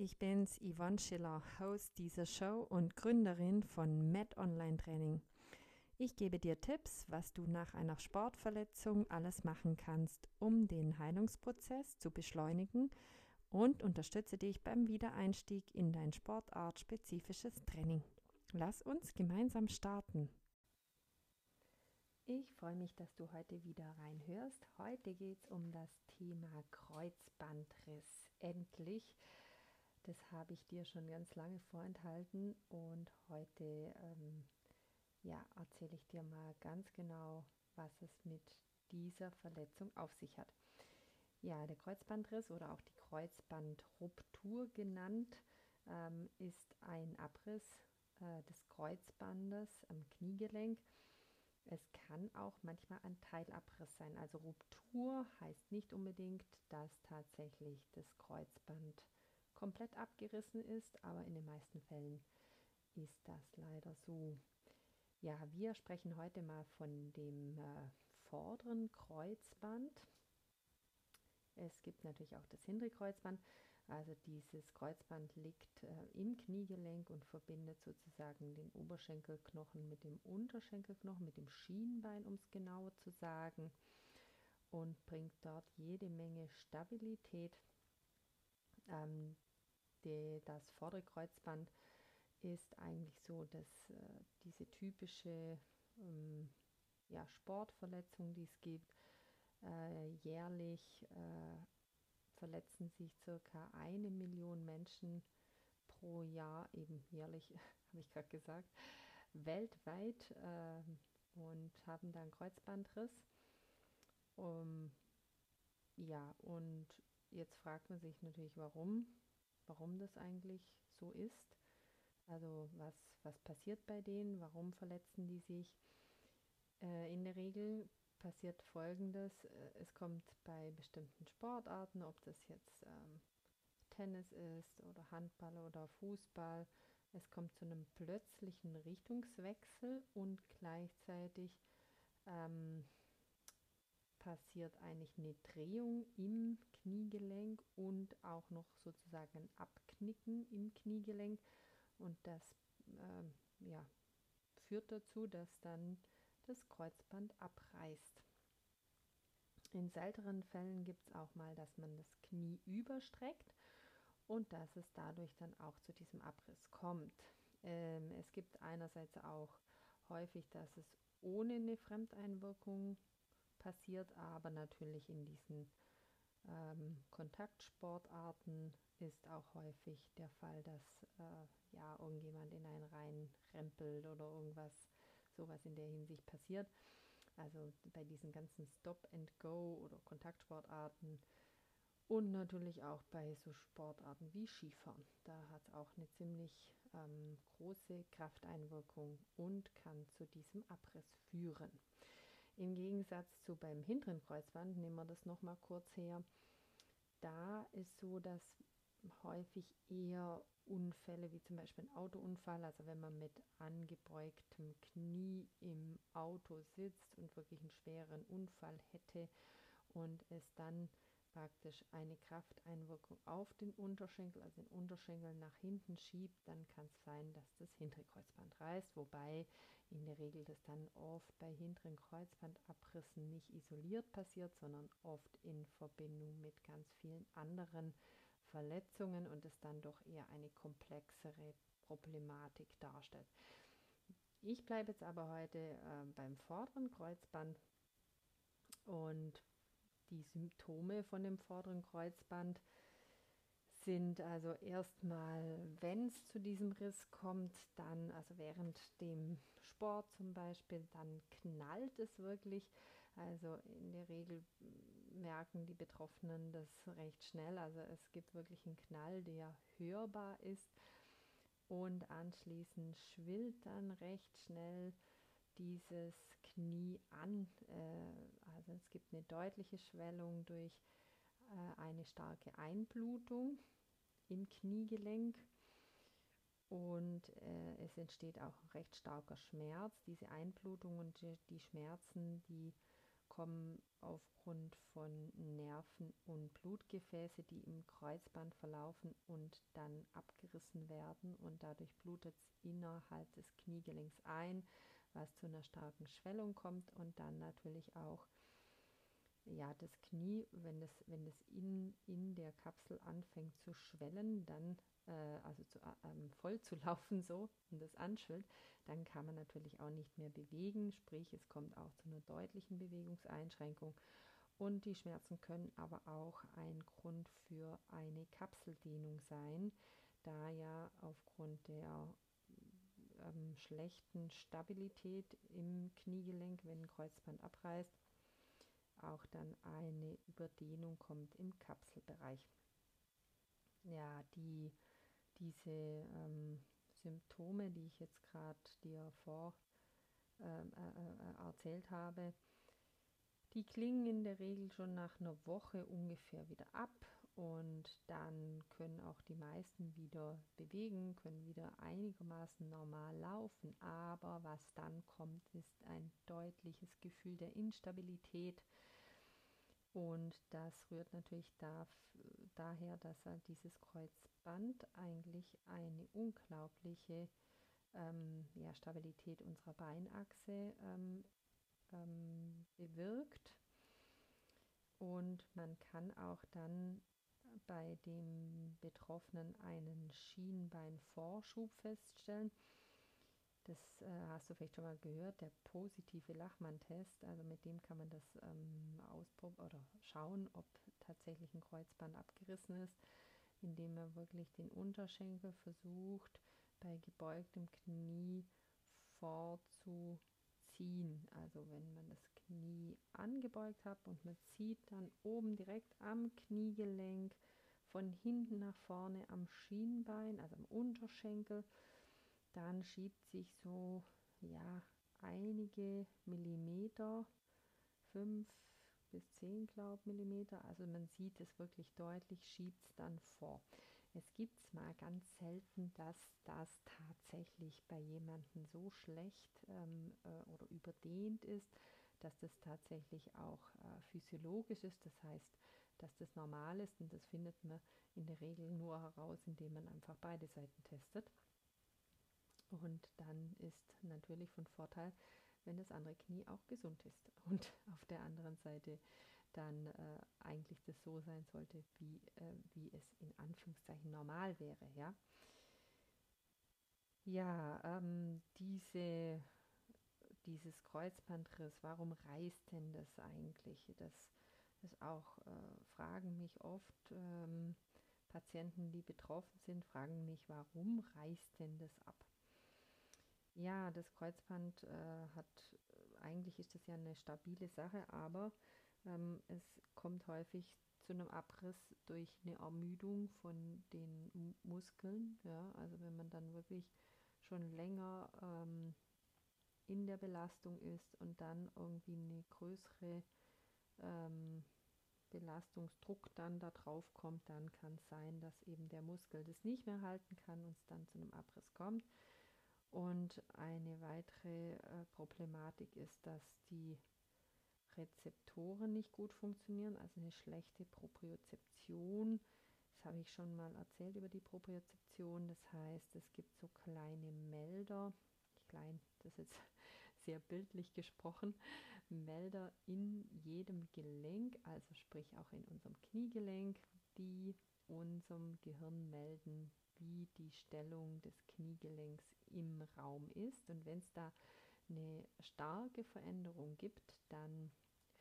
ich bin's, Yvonne Schiller, Host dieser Show und Gründerin von Med Online Training. Ich gebe dir Tipps, was du nach einer Sportverletzung alles machen kannst, um den Heilungsprozess zu beschleunigen und unterstütze dich beim Wiedereinstieg in dein sportartspezifisches Training. Lass uns gemeinsam starten. Ich freue mich, dass du heute wieder reinhörst. Heute geht es um das Thema Kreuzbandriss. Endlich. Das habe ich dir schon ganz lange vorenthalten und heute ähm, ja, erzähle ich dir mal ganz genau, was es mit dieser Verletzung auf sich hat. Ja, der Kreuzbandriss oder auch die Kreuzbandruptur genannt ähm, ist ein Abriss äh, des Kreuzbandes am Kniegelenk. Es kann auch manchmal ein Teilabriss sein. Also Ruptur heißt nicht unbedingt, dass tatsächlich das Kreuzband komplett abgerissen ist, aber in den meisten Fällen ist das leider so. Ja, wir sprechen heute mal von dem äh, vorderen Kreuzband. Es gibt natürlich auch das hintere Kreuzband. Also dieses Kreuzband liegt äh, im Kniegelenk und verbindet sozusagen den Oberschenkelknochen mit dem Unterschenkelknochen, mit dem Schienbein, um es genauer zu sagen, und bringt dort jede Menge Stabilität. Ähm, die, das vordere Kreuzband ist eigentlich so, dass äh, diese typische ähm, ja, Sportverletzung, die es gibt, äh, jährlich äh, verletzen sich circa eine Million Menschen pro Jahr, eben jährlich, habe ich gerade gesagt, weltweit äh, und haben dann Kreuzbandriss. Um, ja, und jetzt fragt man sich natürlich, warum, warum das eigentlich so ist. Also was, was passiert bei denen, warum verletzen die sich? Äh, in der Regel passiert Folgendes. Äh, es kommt bei bestimmten Sportarten, ob das jetzt ähm, Tennis ist oder Handball oder Fußball, es kommt zu einem plötzlichen Richtungswechsel und gleichzeitig ähm, passiert eigentlich eine Drehung im Kniegelenk und auch noch sozusagen ein Abknicken im Kniegelenk. Und das ähm, ja, führt dazu, dass dann das Kreuzband abreißt. In seltenen Fällen gibt es auch mal, dass man das Knie überstreckt und dass es dadurch dann auch zu diesem Abriss kommt. Ähm, es gibt einerseits auch häufig, dass es ohne eine Fremdeinwirkung passiert, aber natürlich in diesen ähm, Kontaktsportarten ist auch häufig der Fall, dass äh, ja irgendjemand in einen rein rempelt oder irgendwas sowas in der Hinsicht passiert. Also bei diesen ganzen Stop-and-Go oder Kontaktsportarten und natürlich auch bei so Sportarten wie Skifahren. Da hat es auch eine ziemlich ähm, große Krafteinwirkung und kann zu diesem Abriss führen. Im Gegensatz zu beim hinteren Kreuzband, nehmen wir das nochmal kurz her, da ist so, dass häufig eher Unfälle wie zum Beispiel ein Autounfall, also wenn man mit angebeugtem Knie im Auto sitzt und wirklich einen schweren Unfall hätte und es dann praktisch eine Krafteinwirkung auf den Unterschenkel, also den Unterschenkel nach hinten schiebt, dann kann es sein, dass das hintere Kreuzband reißt, wobei in der Regel das dann oft bei hinteren Kreuzbandabrissen nicht isoliert passiert, sondern oft in Verbindung mit ganz vielen anderen Verletzungen und es dann doch eher eine komplexere Problematik darstellt. Ich bleibe jetzt aber heute äh, beim vorderen Kreuzband und die Symptome von dem vorderen Kreuzband sind also erstmal, wenn es zu diesem Riss kommt, dann, also während dem Sport zum Beispiel, dann knallt es wirklich. Also in der Regel merken die Betroffenen das recht schnell. Also es gibt wirklich einen Knall, der hörbar ist. Und anschließend schwillt dann recht schnell dieses Knie an. Äh, also es gibt eine deutliche Schwellung durch äh, eine starke Einblutung im Kniegelenk. Und äh, es entsteht auch ein recht starker Schmerz. Diese Einblutung und die Schmerzen, die kommen aufgrund von Nerven und Blutgefäße, die im Kreuzband verlaufen und dann abgerissen werden und dadurch blutet es innerhalb des Kniegelenks ein, was zu einer starken Schwellung kommt und dann natürlich auch ja, das Knie, wenn es, wenn in, in der Kapsel anfängt zu schwellen, dann äh, also zu, ähm, voll zu laufen so und das anschwillt, dann kann man natürlich auch nicht mehr bewegen, sprich es kommt auch zu einer deutlichen Bewegungseinschränkung. Und die Schmerzen können aber auch ein Grund für eine Kapseldehnung sein, da ja aufgrund der ähm, schlechten Stabilität im Kniegelenk, wenn ein Kreuzband abreißt, auch dann eine Überdehnung kommt im Kapselbereich. Ja, die diese ähm, Symptome, die ich jetzt gerade dir vor ähm, äh, äh, erzählt habe, die klingen in der Regel schon nach einer Woche ungefähr wieder ab und dann können auch die meisten wieder bewegen, können wieder einigermaßen normal laufen. Aber was dann kommt, ist ein deutliches Gefühl der Instabilität, und das rührt natürlich da, daher, dass halt dieses Kreuzband eigentlich eine unglaubliche ähm, ja, Stabilität unserer Beinachse ähm, ähm, bewirkt. Und man kann auch dann bei dem Betroffenen einen Schienbeinvorschub feststellen. Das äh, hast du vielleicht schon mal gehört, der positive Lachmann-Test. Also mit dem kann man das ähm, ausprobieren oder schauen, ob tatsächlich ein Kreuzband abgerissen ist, indem man wirklich den Unterschenkel versucht, bei gebeugtem Knie vorzuziehen. Also wenn man das Knie angebeugt hat und man zieht dann oben direkt am Kniegelenk von hinten nach vorne am Schienbein, also am Unterschenkel, dann schiebt sich so ja einige Millimeter, fünf bis zehn glaub Millimeter, also man sieht es wirklich deutlich, schiebt es dann vor. Es gibt es mal ganz selten, dass das tatsächlich bei jemandem so schlecht ähm, äh, oder überdehnt ist, dass das tatsächlich auch äh, physiologisch ist. Das heißt, dass das normal ist und das findet man in der Regel nur heraus, indem man einfach beide Seiten testet. Und dann ist natürlich von Vorteil, wenn das andere Knie auch gesund ist und auf der anderen Seite dann äh, eigentlich das so sein sollte, wie, äh, wie es in Anführungszeichen normal wäre. Ja, ja ähm, diese, dieses Kreuzbandriss, warum reißt denn das eigentlich? Das, das auch äh, fragen mich oft ähm, Patienten, die betroffen sind, fragen mich, warum reißt denn das ab? Ja, das Kreuzband äh, hat, eigentlich ist das ja eine stabile Sache, aber ähm, es kommt häufig zu einem Abriss durch eine Ermüdung von den Muskeln. Ja, also wenn man dann wirklich schon länger ähm, in der Belastung ist und dann irgendwie eine größere ähm, Belastungsdruck dann da drauf kommt, dann kann es sein, dass eben der Muskel das nicht mehr halten kann und es dann zu einem Abriss kommt. Und eine weitere äh, Problematik ist, dass die Rezeptoren nicht gut funktionieren, also eine schlechte Propriozeption. Das habe ich schon mal erzählt über die Propriozeption. Das heißt, es gibt so kleine Melder, klein, das ist jetzt sehr bildlich gesprochen, Melder in jedem Gelenk, also sprich auch in unserem Kniegelenk, die unserem Gehirn melden, wie die Stellung des Kniegelenks im Raum ist. Und wenn es da eine starke Veränderung gibt, dann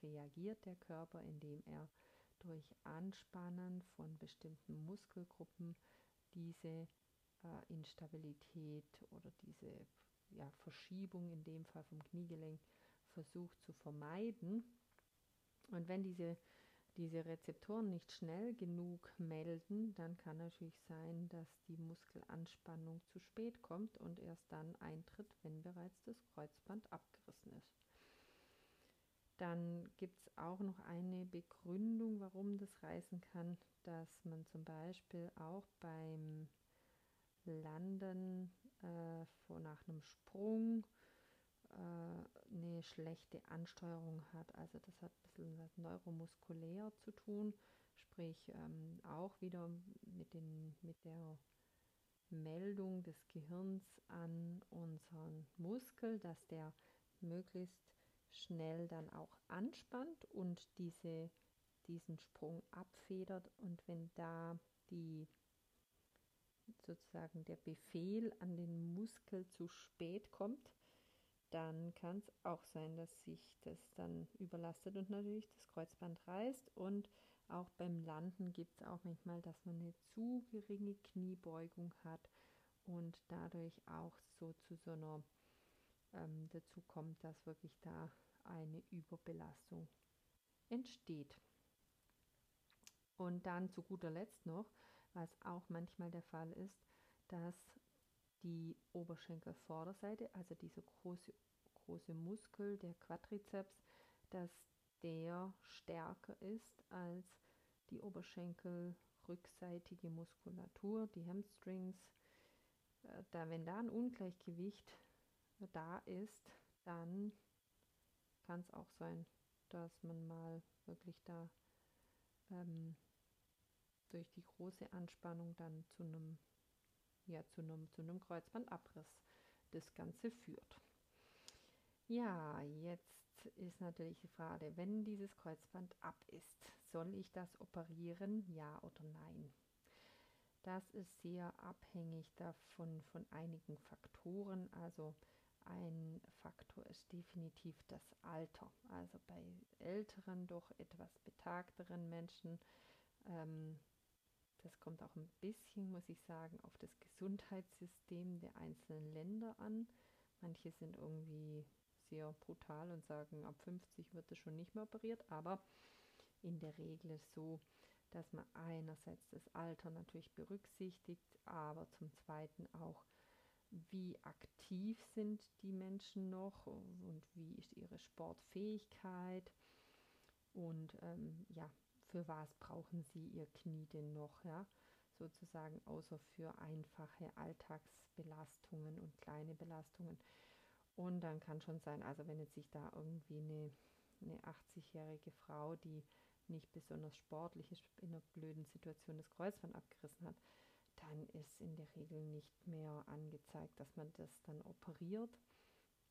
reagiert der Körper, indem er durch Anspannen von bestimmten Muskelgruppen diese äh, Instabilität oder diese ja, Verschiebung in dem Fall vom Kniegelenk versucht zu vermeiden. Und wenn diese diese Rezeptoren nicht schnell genug melden, dann kann natürlich sein, dass die Muskelanspannung zu spät kommt und erst dann eintritt, wenn bereits das Kreuzband abgerissen ist. Dann gibt es auch noch eine Begründung, warum das reißen kann, dass man zum Beispiel auch beim Landen äh, vor, nach einem Sprung äh, eine schlechte Ansteuerung hat. Also das hat ein bisschen was neuromuskulär zu tun, sprich ähm, auch wieder mit, den, mit der Meldung des Gehirns an unseren Muskel, dass der möglichst schnell dann auch anspannt und diese, diesen Sprung abfedert. Und wenn da die sozusagen der Befehl an den Muskel zu spät kommt, dann kann es auch sein, dass sich das dann überlastet und natürlich das Kreuzband reißt. Und auch beim Landen gibt es auch manchmal, dass man eine zu geringe Kniebeugung hat und dadurch auch so zu so einer ähm, dazu kommt, dass wirklich da eine Überbelastung entsteht. Und dann zu guter Letzt noch, was auch manchmal der Fall ist, dass die Oberschenkelvorderseite, also dieser große, große Muskel, der Quadrizeps, dass der stärker ist als die Oberschenkelrückseitige Muskulatur, die Hamstrings. Äh, da, wenn da ein Ungleichgewicht da ist, dann kann es auch sein, dass man mal wirklich da ähm, durch die große Anspannung dann zu einem ja, zu einem, zu Kreuzbandabriss das Ganze führt. Ja, jetzt ist natürlich die Frage, wenn dieses Kreuzband ab ist, soll ich das operieren, ja oder nein? Das ist sehr abhängig davon von einigen Faktoren. Also ein Faktor ist definitiv das Alter. Also bei älteren, doch etwas betagteren Menschen ähm, das kommt auch ein bisschen, muss ich sagen, auf das Gesundheitssystem der einzelnen Länder an. Manche sind irgendwie sehr brutal und sagen, ab 50 wird es schon nicht mehr operiert, aber in der Regel so, dass man einerseits das Alter natürlich berücksichtigt, aber zum Zweiten auch, wie aktiv sind die Menschen noch und wie ist ihre Sportfähigkeit und ähm, ja, für was brauchen Sie Ihr Knie denn noch, ja? Sozusagen außer für einfache Alltagsbelastungen und kleine Belastungen. Und dann kann schon sein, also wenn jetzt sich da irgendwie eine, eine 80-jährige Frau, die nicht besonders sportlich ist, in einer blöden Situation das Kreuzband abgerissen hat, dann ist in der Regel nicht mehr angezeigt, dass man das dann operiert.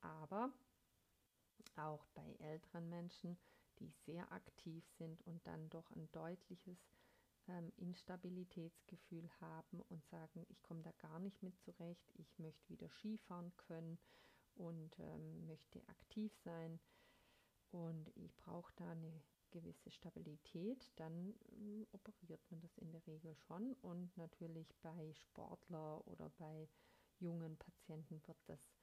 Aber auch bei älteren Menschen die sehr aktiv sind und dann doch ein deutliches ähm, Instabilitätsgefühl haben und sagen, ich komme da gar nicht mit zurecht, ich möchte wieder Skifahren können und ähm, möchte aktiv sein und ich brauche da eine gewisse Stabilität, dann ähm, operiert man das in der Regel schon und natürlich bei Sportler oder bei jungen Patienten wird das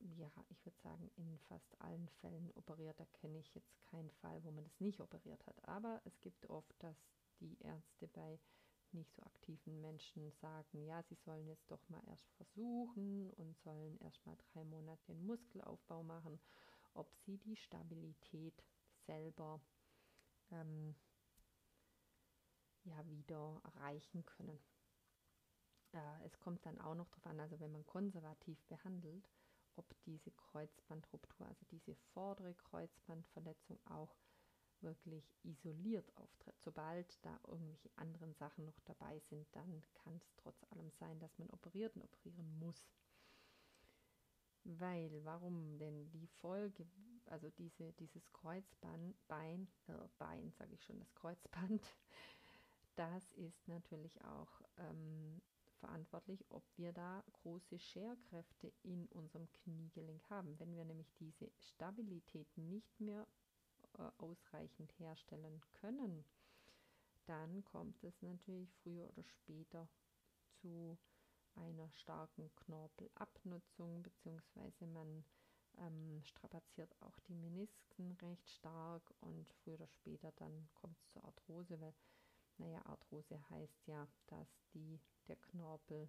ja, ich würde sagen, in fast allen Fällen operiert. Da kenne ich jetzt keinen Fall, wo man das nicht operiert hat. Aber es gibt oft, dass die Ärzte bei nicht so aktiven Menschen sagen, ja, sie sollen jetzt doch mal erst versuchen und sollen erst mal drei Monate den Muskelaufbau machen, ob sie die Stabilität selber ähm, ja wieder erreichen können. Äh, es kommt dann auch noch darauf an, also wenn man konservativ behandelt, ob diese Kreuzbandruptur, also diese vordere Kreuzbandverletzung auch wirklich isoliert auftritt. Sobald da irgendwelche anderen Sachen noch dabei sind, dann kann es trotz allem sein, dass man operiert und operieren muss. Weil, warum denn die Folge, also diese, dieses Kreuzband, Bein, äh, Bein sage ich schon, das Kreuzband, das ist natürlich auch ähm, verantwortlich, ob wir da große Scherkräfte in unserem Kniegelenk haben. Wenn wir nämlich diese Stabilität nicht mehr äh, ausreichend herstellen können, dann kommt es natürlich früher oder später zu einer starken Knorpelabnutzung, beziehungsweise man ähm, strapaziert auch die Menisken recht stark und früher oder später dann kommt es zur Arthrose, weil naja, Arthrose heißt ja, dass die, der Knorpel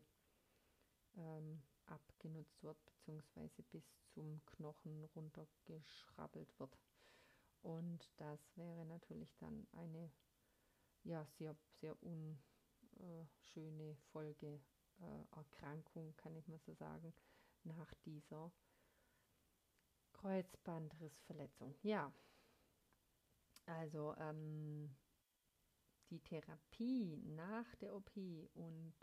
ähm, abgenutzt wird, beziehungsweise bis zum Knochen runtergeschrabbelt wird. Und das wäre natürlich dann eine ja, sehr, sehr unschöne Folgeerkrankung, äh, kann ich mal so sagen, nach dieser Kreuzbandrissverletzung. Ja, also ähm, die Therapie nach der OP und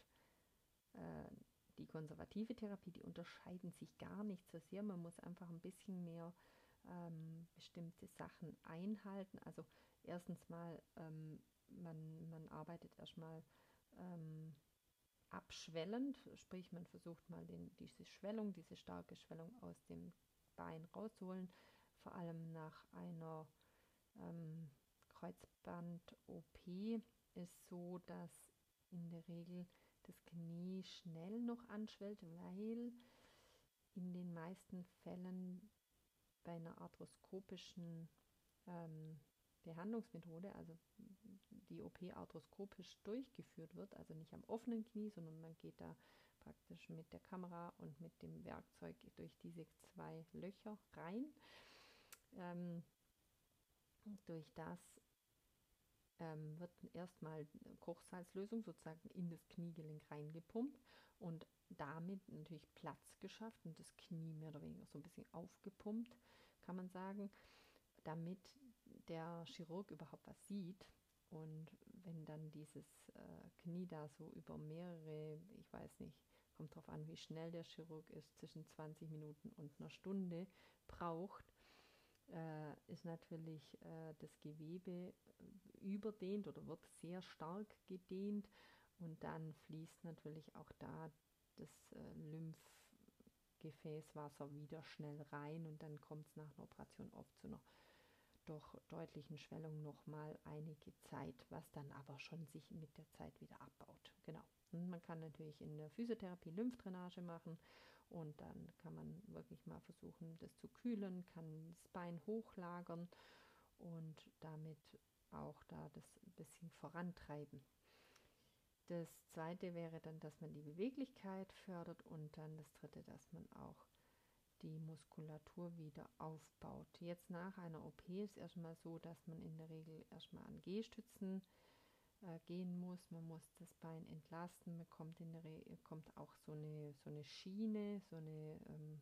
äh, die konservative Therapie, die unterscheiden sich gar nicht so sehr. Man muss einfach ein bisschen mehr ähm, bestimmte Sachen einhalten. Also erstens mal, ähm, man, man arbeitet erstmal ähm, abschwellend, sprich man versucht mal den, diese Schwellung, diese starke Schwellung aus dem Bein rauszuholen, vor allem nach einer ähm, Kreuzband-OP ist so, dass in der Regel das Knie schnell noch anschwellt, weil in den meisten Fällen bei einer arthroskopischen ähm, Behandlungsmethode, also die OP arthroskopisch durchgeführt wird, also nicht am offenen Knie, sondern man geht da praktisch mit der Kamera und mit dem Werkzeug durch diese zwei Löcher rein. Ähm, durch das ähm, wird erstmal Kochsalzlösung sozusagen in das Kniegelenk reingepumpt und damit natürlich Platz geschafft und das Knie mehr oder weniger so ein bisschen aufgepumpt, kann man sagen, damit der Chirurg überhaupt was sieht. Und wenn dann dieses äh, Knie da so über mehrere, ich weiß nicht, kommt darauf an, wie schnell der Chirurg ist, zwischen 20 Minuten und einer Stunde braucht, ist natürlich äh, das Gewebe überdehnt oder wird sehr stark gedehnt und dann fließt natürlich auch da das äh, Lymphgefäßwasser wieder schnell rein und dann kommt es nach einer Operation oft zu einer doch deutlichen Schwellung nochmal einige Zeit, was dann aber schon sich mit der Zeit wieder abbaut. Genau. Und man kann natürlich in der Physiotherapie Lymphdrainage machen und dann kann man wirklich mal versuchen, das zu kühlen, kann das Bein hochlagern und damit auch da das ein bisschen vorantreiben. Das zweite wäre dann, dass man die Beweglichkeit fördert und dann das dritte, dass man auch die Muskulatur wieder aufbaut. Jetzt nach einer OP ist erstmal so, dass man in der Regel erstmal an Gehstützen äh, gehen muss. Man muss das Bein entlasten. Man kommt in der Regel kommt auch so eine, so eine Schiene, so eine ähm,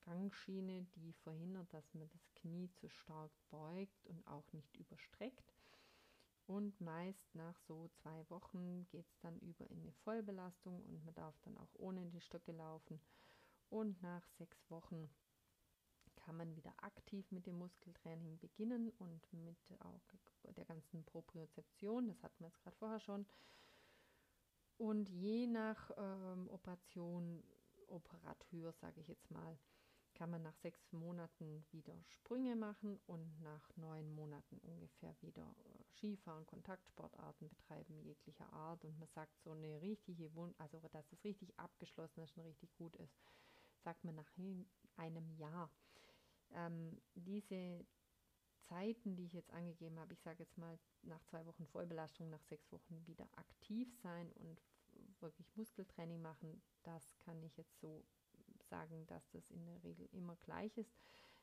Gangschiene, die verhindert, dass man das Knie zu stark beugt und auch nicht überstreckt. Und meist nach so zwei Wochen geht es dann über in eine Vollbelastung und man darf dann auch ohne die Stöcke laufen. Und nach sechs Wochen kann man wieder aktiv mit dem Muskeltraining beginnen und mit auch der ganzen Propriozeption. Das hatten wir jetzt gerade vorher schon. Und je nach ähm, Operation, Operateur, sage ich jetzt mal, kann man nach sechs Monaten wieder Sprünge machen und nach neun Monaten ungefähr wieder äh, Skifahren, Kontaktsportarten betreiben jeglicher Art. Und man sagt so eine richtige Wund, also dass es richtig abgeschlossen ist und richtig gut ist, sagt man nach einem Jahr. Ähm, diese Zeiten, die ich jetzt angegeben habe, ich sage jetzt mal nach zwei Wochen Vollbelastung, nach sechs Wochen wieder aktiv sein und wirklich Muskeltraining machen, das kann ich jetzt so sagen, dass das in der Regel immer gleich ist.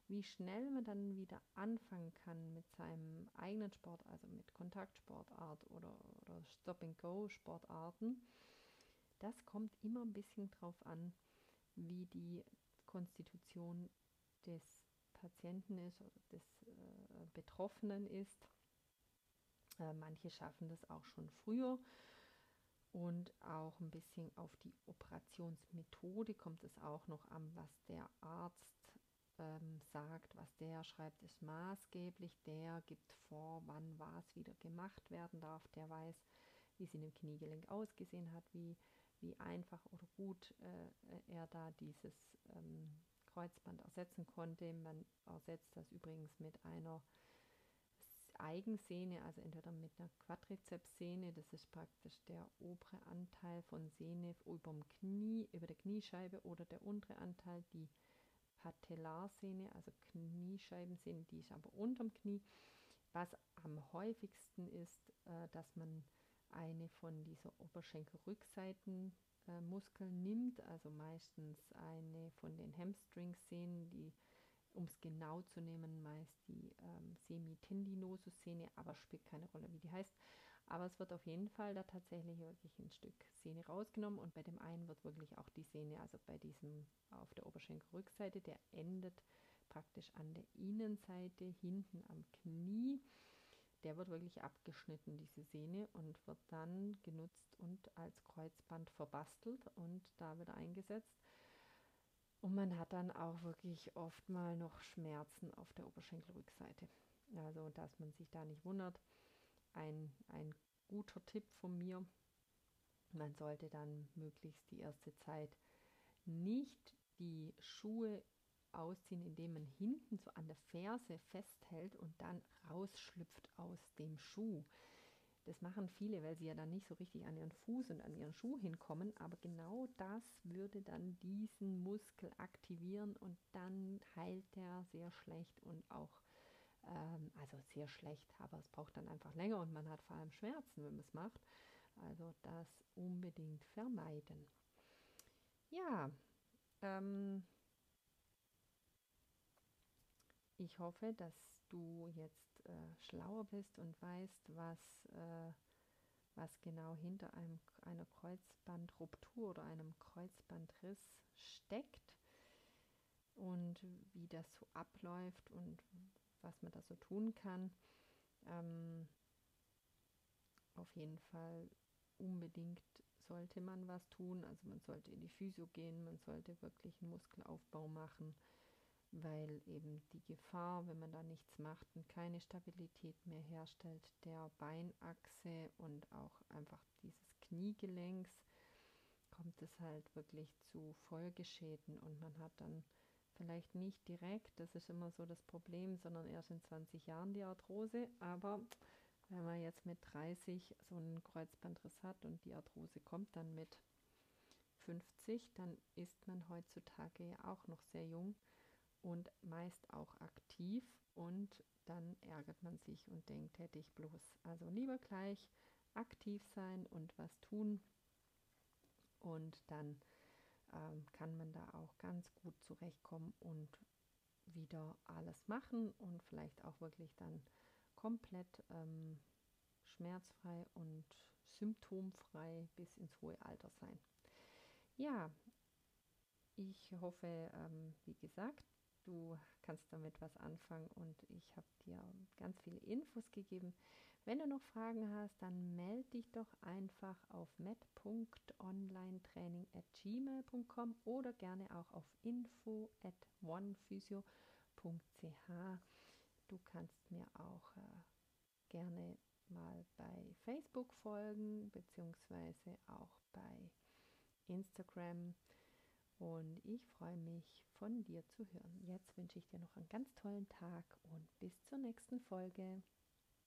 Wie schnell man dann wieder anfangen kann mit seinem eigenen Sport, also mit Kontaktsportart oder, oder Stop-and-Go-Sportarten, das kommt immer ein bisschen drauf an, wie die Konstitution des Patienten ist oder des äh, Betroffenen ist. Äh, manche schaffen das auch schon früher und auch ein bisschen auf die Operationsmethode kommt es auch noch an, was der Arzt ähm, sagt, was der schreibt, ist maßgeblich. Der gibt vor, wann was wieder gemacht werden darf. Der weiß, wie es in dem Kniegelenk ausgesehen hat, wie, wie einfach oder gut äh, er da dieses ähm, Kreuzband ersetzen konnte. Man ersetzt das übrigens mit einer Eigensehne, also entweder mit einer Quadrizepssehne, das ist praktisch der obere Anteil von Sehne über dem Knie, über der Kniescheibe oder der untere Anteil, die Patellarsehne, also Kniescheibensehne, die ist aber unterm Knie. Was am häufigsten ist, äh, dass man eine von dieser Oberschenkelrückseitenmuskeln äh, nimmt, also meistens eine von den Hamstring-Sehnen, die um es genau zu nehmen, meist die ähm, Semitendinosus-Sehne, aber spielt keine Rolle, wie die heißt. Aber es wird auf jeden Fall da tatsächlich wirklich ein Stück Sehne rausgenommen und bei dem einen wird wirklich auch die Sehne, also bei diesem auf der Oberschenkelrückseite, der endet praktisch an der Innenseite hinten am Knie. Der wird wirklich abgeschnitten, diese Sehne, und wird dann genutzt und als Kreuzband verbastelt und da wieder eingesetzt. Und man hat dann auch wirklich oft mal noch Schmerzen auf der Oberschenkelrückseite. Also, dass man sich da nicht wundert. Ein, ein guter Tipp von mir. Man sollte dann möglichst die erste Zeit nicht die Schuhe ausziehen, indem man hinten so an der Ferse festhält und dann rausschlüpft aus dem Schuh. Das machen viele, weil sie ja dann nicht so richtig an ihren Fuß und an ihren Schuh hinkommen. Aber genau das würde dann diesen Muskel aktivieren und dann heilt der sehr schlecht und auch, ähm, also sehr schlecht, aber es braucht dann einfach länger und man hat vor allem Schmerzen, wenn man es macht. Also das unbedingt vermeiden. Ja, ähm, ich hoffe, dass du jetzt äh, schlauer bist und weißt, was, äh, was genau hinter einem, einer Kreuzbandruptur oder einem Kreuzbandriss steckt und wie das so abläuft und was man da so tun kann. Ähm, auf jeden Fall unbedingt sollte man was tun. Also man sollte in die Physio gehen, man sollte wirklich einen Muskelaufbau machen weil eben die Gefahr, wenn man da nichts macht und keine Stabilität mehr herstellt, der Beinachse und auch einfach dieses Kniegelenks, kommt es halt wirklich zu Folgeschäden und man hat dann vielleicht nicht direkt, das ist immer so das Problem, sondern erst in 20 Jahren die Arthrose, aber wenn man jetzt mit 30 so einen Kreuzbandriss hat und die Arthrose kommt dann mit 50, dann ist man heutzutage ja auch noch sehr jung und meist auch aktiv und dann ärgert man sich und denkt, hätte ich bloß. Also lieber gleich aktiv sein und was tun und dann ähm, kann man da auch ganz gut zurechtkommen und wieder alles machen und vielleicht auch wirklich dann komplett ähm, schmerzfrei und symptomfrei bis ins hohe Alter sein. Ja, ich hoffe, ähm, wie gesagt, du kannst damit was anfangen und ich habe dir ganz viele Infos gegeben. Wenn du noch Fragen hast, dann melde dich doch einfach auf met.onlinetraining.gmail.com oder gerne auch auf info at onephysio.ch. Du kannst mir auch äh, gerne mal bei Facebook folgen, beziehungsweise auch bei Instagram. Und ich freue mich, von dir zu hören. Jetzt wünsche ich dir noch einen ganz tollen Tag und bis zur nächsten Folge.